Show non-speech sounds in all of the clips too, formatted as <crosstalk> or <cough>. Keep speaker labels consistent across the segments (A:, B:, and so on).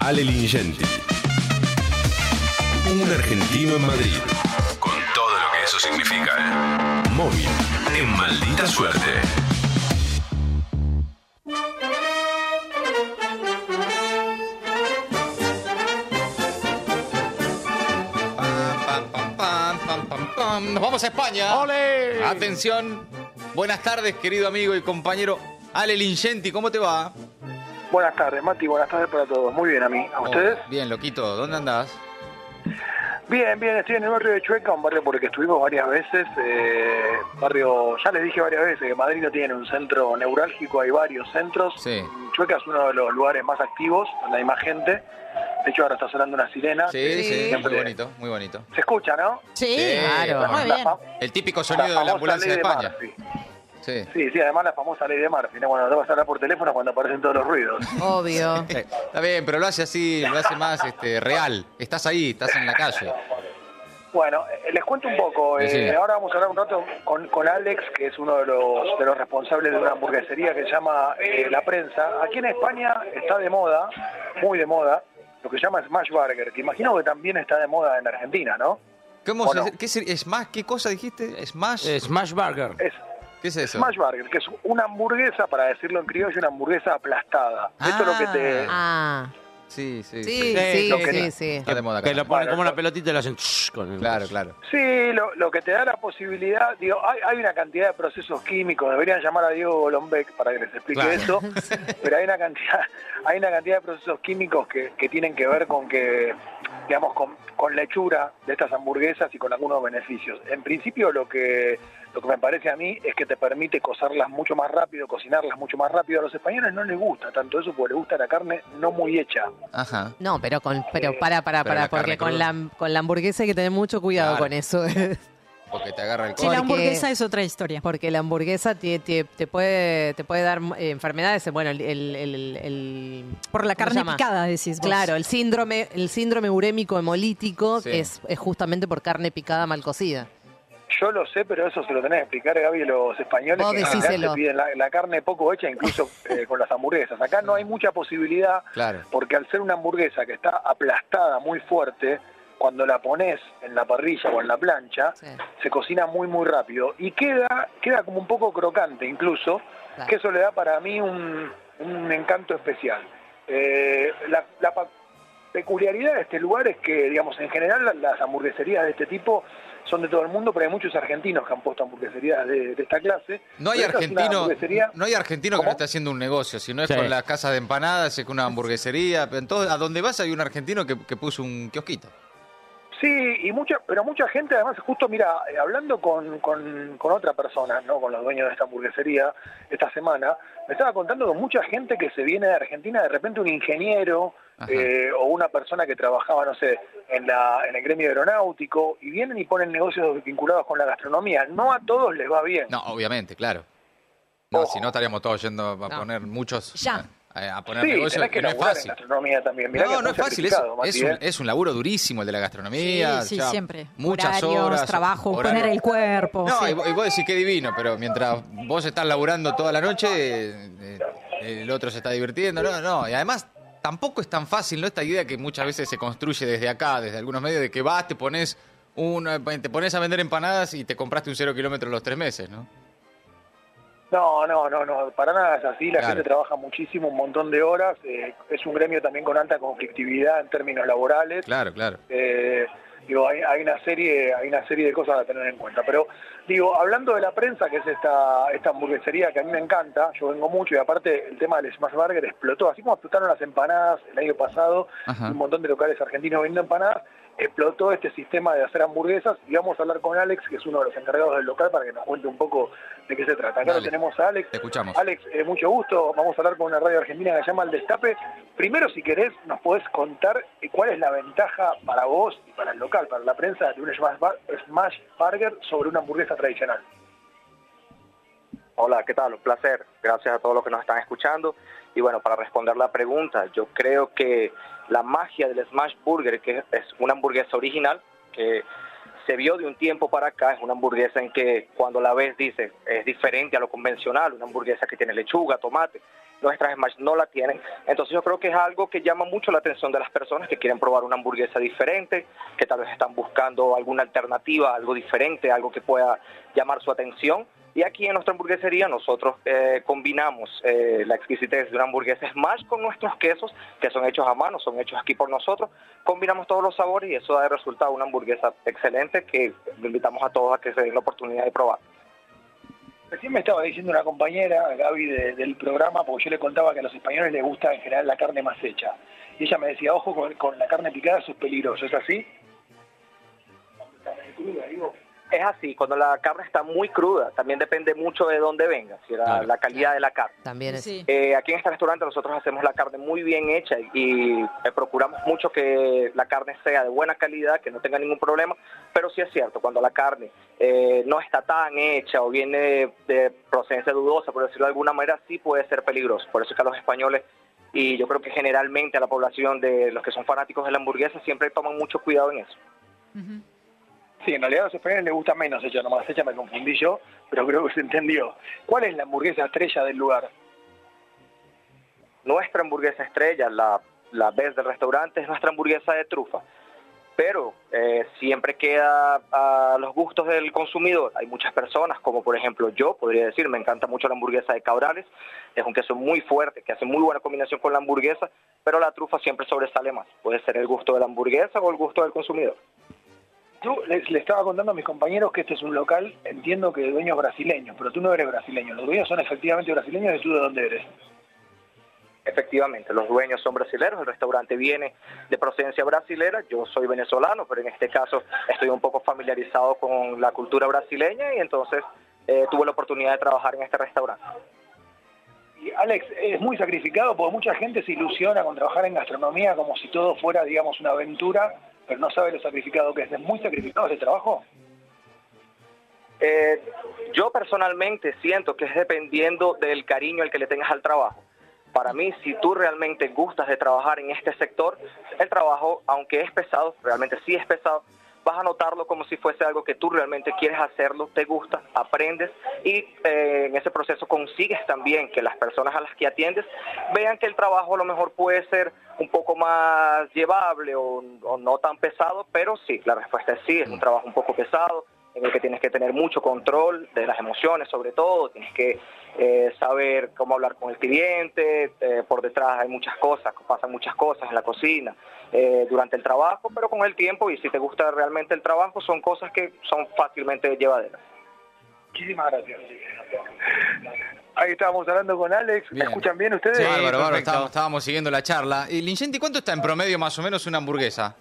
A: Ale Lingenti. Un argentino en Madrid. Con todo lo que eso significa. ¿eh? Móvil. En maldita suerte.
B: Pam, pam, pam, pam, pam, pam. Nos vamos a España.
C: ¡Ole!
B: Atención. Buenas tardes, querido amigo y compañero Ale Lingenti. ¿Cómo te va?
D: Buenas tardes, Mati. Buenas tardes para todos. Muy bien a mí. ¿A ustedes?
B: Oh, bien, loquito. ¿Dónde andás?
D: Bien, bien. Estoy en el barrio de Chueca, un barrio por el que estuvimos varias veces. eh, barrio, ya les dije varias veces que Madrid no tiene un centro neurálgico, hay varios centros.
B: Sí.
D: Chueca es uno de los lugares más activos, donde hay más gente. De hecho, ahora está sonando una sirena.
B: Sí, sí,
D: Siempre-
B: muy bonito, muy bonito.
D: Se escucha, ¿no?
E: Sí,
B: Sí,
E: claro. Muy bien.
B: El típico
D: la
B: sonido de la ambulancia de España.
D: Murphy.
B: Sí.
D: Sí, sí, además la famosa ley de Murphy, ¿no? Cuando te vas a hablar por teléfono cuando aparecen todos los ruidos.
E: Obvio. <laughs>
B: Eh, Está bien, pero lo hace así, lo hace más este, real. Estás ahí, estás en la calle.
D: Bueno, eh, les cuento un poco. eh, ahora vamos a hablar un rato con, con Alex, que es uno de los, de los responsables de una hamburguesería que se llama eh, La Prensa. Aquí en España está de moda, muy de moda, lo que se llama Smash Burger, que imagino que también está de moda en Argentina, ¿no?
B: ¿Cómo
D: ¿O
B: se,
D: no?
B: ¿qué. ¿Qué cosa dijiste? ¿Smash?
C: Eh, Smash Burger.
D: Es
B: ¿Qué es eso?
D: Smash Burger, que es una hamburguesa, para decirlo en criollo, una hamburguesa aplastada. Esto es lo que te...
E: Ah,
B: Sí, sí,
E: sí,
B: sí.
E: sí,
D: lo que-
E: sí, sí.
B: Está de moda acá.
C: Que lo ponen
D: Bueno,
C: como una pelotita y lo hacen con el
B: Claro, claro.
D: Sí, lo, lo que te da la posibilidad, digo, hay, hay una cantidad de procesos químicos, deberían llamar a Diego Golombek para que les explique
B: Claro.
D: eso, <laughs> pero hay una cantidad, hay una cantidad de procesos químicos que, que tienen que ver con que, digamos, con, con la hechura de estas hamburguesas y con algunos beneficios. En principio lo que lo que me parece a mí es que te permite cocerlas mucho más rápido, cocinarlas mucho más rápido. A los españoles no les gusta tanto eso porque les gusta la carne no muy hecha.
B: Ajá.
E: No, pero con, pero para, para, para,
B: carne
E: porque con la, con la hamburguesa hay que tener mucho cuidado
B: Claro.
E: con eso. <laughs>
B: Porque te agarra el
F: Sí, la
E: Porque-
F: hamburguesa es otra historia.
E: Porque la hamburguesa te, te, te puede, te puede dar eh, enfermedades. Bueno, el, el, el- el-
F: Por la
E: ¿cómo se
F: carne
E: llama?
F: picada, decís vos.
E: Claro, el síndrome, el síndrome urémico hemolítico
B: Sí.
E: es, es justamente por carne picada mal cocida.
D: Yo lo sé, pero eso se lo tenés que explicar, Gaby, a los españoles
E: Vos
D: que en general
E: decíselo.
D: se piden la, la carne poco hecha, incluso <laughs> eh, con las hamburguesas. Acá no hay mucha posibilidad,
B: Claro.
D: porque al ser una hamburguesa que está aplastada muy fuerte, cuando la pones en la parrilla o en la plancha,
E: Sí.
D: se cocina muy, muy rápido. Y queda, queda como un poco crocante incluso,
E: Claro.
D: que eso le da para mí un, un encanto especial. Eh, la, peculiaridad de este lugar es que, digamos, en general la- las hamburgueserías de este tipo son de todo el mundo, pero hay muchos argentinos que han puesto hamburgueserías de, de esta clase.
B: No hay argentino,
D: hamburguesería-
B: no hay argentino que no esté haciendo un negocio, si no es
C: Sí.
B: con las casas de empanadas, es con una hamburguesería, en todo- a donde vas hay un argentino que, que puso un kiosquito.
D: Sí, y mucha, pero mucha gente además, justo mira, eh, hablando con, con, con otra persona, no con los dueños de esta hamburguesería esta semana, me estaba contando con mucha gente que se viene de Argentina, de repente un ingeniero eh, o una persona que trabajaba, no sé, en, la, en el gremio aeronáutico, y vienen y ponen negocios vinculados con la gastronomía. No a todos les va bien.
B: No, obviamente, claro. No,
D: Ojo.
B: si no estaríamos todos yendo a
E: No.
B: poner muchos
F: Ya.
B: A, a poner
D: sí,
B: negocios
D: tenés que
B: que no es
D: en
B: fácil.
D: gastronomía también. Mirá que
B: No, no es fácil, es, un,
D: ¿eh?
B: es un laburo durísimo el de la gastronomía.
F: Sí, sí,
B: ya
F: siempre.
B: Muchas
F: Horarios,
B: horas.
F: trabajo, poner el cuerpo.
B: No,
F: sí.
B: y, vos- y vos decís que divino, pero mientras vos estás laburando toda la noche, eh, eh, el otro se está divirtiendo. No, no, y además tampoco es tan fácil, ¿no? Esta idea que muchas veces se construye desde acá, desde algunos medios, de que vas, te pones, una, te pones a vender empanadas y te compraste un cero kilómetro los tres meses, ¿no?
D: No, no, no, no, para nada es así. La
B: Claro.
D: gente trabaja muchísimo, un montón de horas. eh, es un gremio también con alta conflictividad en términos laborales.
B: Claro, claro.
D: Eh, digo, hay, hay una serie, hay una serie de cosas a tener en cuenta. Pero digo, hablando de la prensa, que es esta, esta hamburguesería que a mí me encanta, yo vengo mucho y aparte el tema del smash burger explotó, así como explotaron las empanadas el año pasado,
B: Ajá.
D: un montón de locales argentinos vendiendo empanadas, explotó este sistema de hacer hamburguesas y vamos a hablar con Alex, que es uno de los encargados del local, para que nos cuente un poco de qué se trata. Acá lo tenemos a Alex.
B: Te escuchamos.
D: Alex, eh, mucho gusto. Vamos a hablar con una radio argentina que se llama El Destape. Primero, si querés, nos podés contar eh, cuál es la ventaja para vos y para el local, para la prensa, de un smash burger sobre una hamburguesa tradicional.
G: Hola, ¿qué tal? Un placer. Gracias a todos los que nos están escuchando. Y bueno, para responder la pregunta, yo creo que la magia del Smash Burger, que es una hamburguesa original, que se vio de un tiempo para acá, es una hamburguesa en que cuando la ves dices, es diferente a lo convencional, una hamburguesa que tiene lechuga, tomate. Nuestras Smash no la tienen. Entonces yo creo que es algo que llama mucho la atención de las personas que quieren probar una hamburguesa diferente, que tal vez están buscando alguna alternativa, algo diferente, algo que pueda llamar su atención. Y aquí en nuestra hamburguesería nosotros eh, combinamos eh, la exquisitez de una hamburguesa Smash con nuestros quesos, que son hechos a mano, son hechos aquí por nosotros. Combinamos todos los sabores y eso da de resultado una hamburguesa excelente que invitamos a todos a que se den la oportunidad de probar.
D: Recién me estaba diciendo una compañera, Gaby, del programa, porque yo le contaba que a los españoles les gusta en general la carne más hecha. Y ella me decía, ojo con, la carne picada, eso es peligroso, ¿es así?
G: Es así, cuando la carne está muy cruda, también depende mucho de dónde venga, si la, calidad de la carne.
E: También es.
G: Eh, aquí en este restaurante nosotros hacemos la carne muy bien hecha y, eh, procuramos mucho que la carne sea de buena calidad, que no tenga ningún problema, pero sí es cierto, cuando la carne eh, no está tan hecha o viene de procedencia dudosa, por decirlo de alguna manera, sí puede ser peligroso. Por eso es que a los españoles y yo creo que generalmente a la población de los que son fanáticos de la hamburguesa siempre toman mucho cuidado en eso.
D: Sí, en realidad los españoles les gusta menos hecha nomás hecha, me confundí yo, pero creo que se entendió. ¿Cuál es la hamburguesa estrella del lugar?
G: Nuestra hamburguesa estrella, la, la vez del restaurante, es nuestra hamburguesa de trufa. Pero eh, siempre queda a los gustos del consumidor. Hay muchas personas, como por ejemplo yo, podría decir, me encanta mucho la hamburguesa de cabrales. Es un queso muy fuerte, que hace muy buena combinación con la hamburguesa, pero la trufa siempre sobresale más. Puede ser el gusto de la hamburguesa o el gusto del consumidor.
D: Tú le, estaba contando a mis compañeros que este es un local, entiendo que de dueños brasileños, pero tú no eres brasileño. ¿Los dueños son efectivamente brasileños y tú de dónde eres?
G: Efectivamente, los dueños son brasileños, el restaurante viene de procedencia brasilera, yo soy venezolano, pero en este caso estoy un poco familiarizado con la cultura brasileña y entonces eh, tuve la oportunidad de trabajar en este restaurante.
D: Y Alex, es muy sacrificado porque mucha gente se ilusiona con trabajar en gastronomía como si todo fuera, digamos, una aventura pero no sabe lo sacrificado que es. ¿Es muy sacrificado ese trabajo?
G: Eh, yo personalmente siento que es dependiendo del cariño al que le tengas al trabajo. Para mí, si tú realmente gustas de trabajar en este sector, el trabajo, aunque es pesado, realmente sí es pesado, vas a notarlo como si fuese algo que tú realmente quieres hacerlo, te gusta, aprendes y eh, en ese proceso consigues también que las personas a las que atiendes vean que el trabajo a lo mejor puede ser un poco más llevable o, no tan pesado, pero sí, la respuesta es sí, es un mm. trabajo un poco pesado, en el que tienes que tener mucho control de las emociones sobre todo, tienes que eh, saber cómo hablar con el cliente, eh, por detrás hay muchas cosas, pasan muchas cosas en la cocina eh, durante el trabajo, pero con el tiempo y si te gusta realmente el trabajo son cosas que son fácilmente llevaderas.
D: Muchísimas gracias. Ahí estábamos hablando con Alex. ¿Me escuchan bien ustedes? Sí,
B: bárbaro, bárbaro. Estábamos, siguiendo la charla. ¿Y Lincenti cuánto está en promedio más o menos una hamburguesa?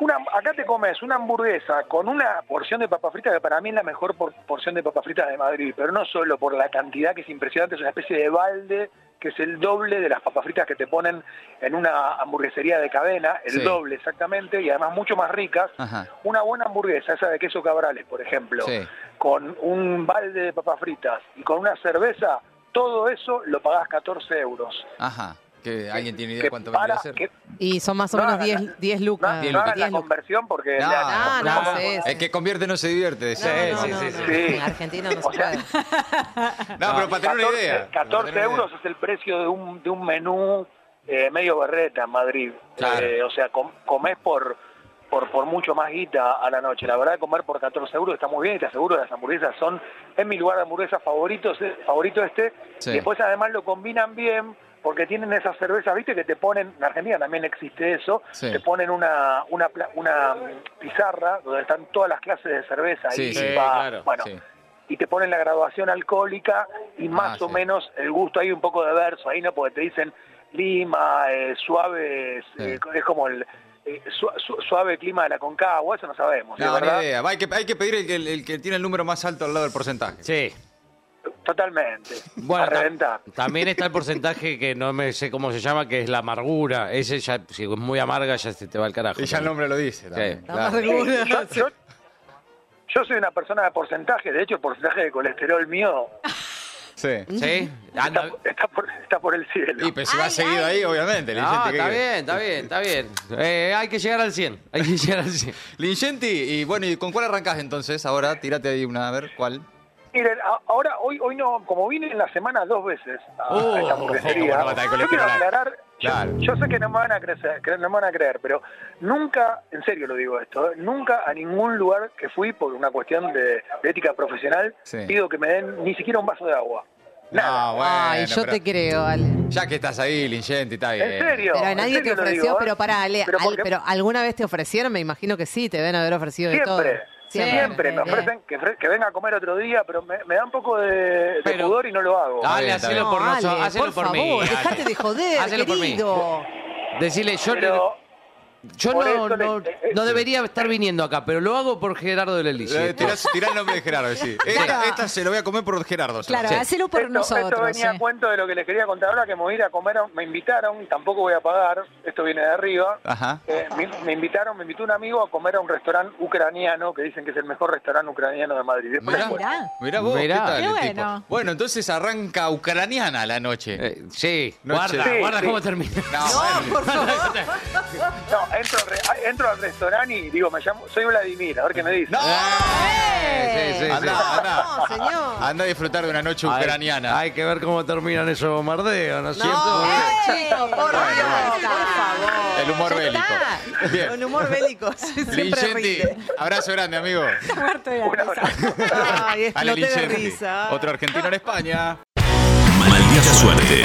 D: Una, acá te comes una hamburguesa con una porción de papa frita que para mí es la mejor porción de papa frita de Madrid, pero no solo por la cantidad que es impresionante, es una especie de balde que es el doble de las papas fritas que te ponen en una hamburguesería de cadena, el doble exactamente, y además mucho más ricas. Una buena hamburguesa, esa de queso cabrales, por ejemplo, con un balde de papas fritas y con una cerveza, todo eso lo pagás 14 euros.
B: Ajá que alguien tiene idea de cuánto vendría a ser.
E: y son más o menos 10, 10 lucas.
D: No, no, la conversión porque...
E: No,
B: no, no, El que convierte no se divierte.
E: Sí, sí, sí, sí, En Argentina no se puede. <laughs>
B: no, pero para tener una idea.
D: 14 euros es el precio de un, de un menú eh, medio berreta en Madrid. Eh, o sea, comés por, por, por mucho más guita a la noche. La verdad, comer por 14 euros está muy bien y te aseguro las hamburguesas son, es mi lugar de hamburguesas favoritos, eh, favorito este. Y después además lo combinan bien porque tienen esas cervezas, viste, que te ponen, en Argentina también existe eso, te ponen una, una, una pizarra donde están todas las clases de cerveza,
B: sí,
D: bueno, y te ponen la graduación alcohólica y más ah, o menos el gusto, hay un poco de verso ahí, ¿no? Porque te dicen lima, eh, suave, eh, es como el... Eh, suave clima de la Concagua, eso no sabemos.
B: No, idea. Hay que, hay que pedir el, el, el que tiene el número más alto al lado del porcentaje.
C: Sí.
D: Totalmente.
C: Bueno, también está el porcentaje que no me sé cómo se llama, que es la amargura. Ese ya, si es muy amarga, ya se te va el carajo.
B: Y ya el nombre lo dice.
D: Yo, soy una persona de porcentaje, de hecho el porcentaje de colesterol mío
B: Sí.
C: ¿Sí?
D: Está, por, está, por, el cielo.
B: Y pues si va seguido ahí, obviamente.
C: No, está bien, está bien, está bien. Eh, hay que llegar al 100. Hay que llegar al 100.
B: Lincenti, y bueno, ¿y con cuál arrancás entonces? Ahora, tírate ahí una, a ver, ¿cuál?
D: Miren, ahora, hoy, hoy no, como vine en la semana dos veces a,
C: Oh,
D: a esta hamburguesería,
B: ¿cómo no va a estar el
D: yo quiero aclarar, yo-
B: Claro.
D: yo, sé que no me van a creer, que no me van a creer, pero nunca, en serio lo digo esto, ¿eh? nunca a ningún lugar que fui por una cuestión de, de ética profesional
B: Sí.
D: pido que me den ni siquiera un vaso de agua. Nada.
B: No, bueno,
E: Ay, yo
B: pero
E: te creo, Ale.
B: Ya que estás ahí, Lingenti, está bien.
D: en serio.
E: Pero nadie te
D: serio
E: ofreció,
D: digo, ¿eh?
E: pero para Ale,
D: Pero
E: al-
D: porque-
E: pero alguna vez te ofrecieron, me imagino que sí, te deben haber ofrecido de todo.
D: Siempre, siempre, me ofrecen que, que venga a comer otro día, pero me, me da un poco de, de
C: Pero-
D: pudor y no lo hago.
C: Dale, hacelo por
E: No,
C: nosotros, hacelo
E: por
C: por, mí.
E: favor,
C: Ale.
E: dejate de joder,
C: Hacelo por mí. Decirle, yo,
D: Pero,
C: yo
D: por
C: no,
D: le-
C: no, <laughs> no debería estar viniendo acá, pero lo hago por Gerardo del Elisi.
B: Eh, tirá, <laughs> tirá el nombre de Gerardo, sí. Esta, esta se lo voy a comer por Gerardo.
E: Claro,
B: sí.
E: hacelo por
D: esto,
E: nosotros.
D: esto venía
E: sí.
D: a cuento de lo que les quería contar ahora, que me voy a ir a comer, me invitaron, tampoco voy a pagar, esto viene de arriba.
B: Ajá.
D: Eh, me, me invitaron, me invitó un amigo a comer a un restaurante ucraniano, que dicen que es el mejor restaurante ucraniano de Madrid. Después
B: Mirá, vos,
C: Mirá.
B: ¿qué tal
F: Qué
B: el
F: bueno.
B: tipo? Bueno, entonces arranca ucraniana la noche.
C: Eh, sí,
B: Noche.
C: guarda,
D: Sí,
C: guarda
D: sí.
C: cómo termina.
B: No,
E: por <laughs> favor.
D: No, entro, al re- entro al restaurante y digo, me llamo, soy Vladimir, a ver qué me dice.
B: ¡No!
C: Sí, sí, sí.
B: Anda, anda.
E: No, señor.
B: Anda a disfrutar de una noche
C: Hay-
B: ucraniana.
C: Hay, que ver cómo terminan esos bombardeos, ¿no es cierto?
E: No, chicos, por Dios, por favor.
B: El humor bélico.
E: está.
B: Bien.
E: Con humor bélico. <laughs> <laughs> Rinde.
B: abrazo grande, amigo. <laughs>
F: Muerto de risa.
E: Ay,
B: Ale
E: exploté de risa.
B: otro argentino en España.
A: Maldita suerte.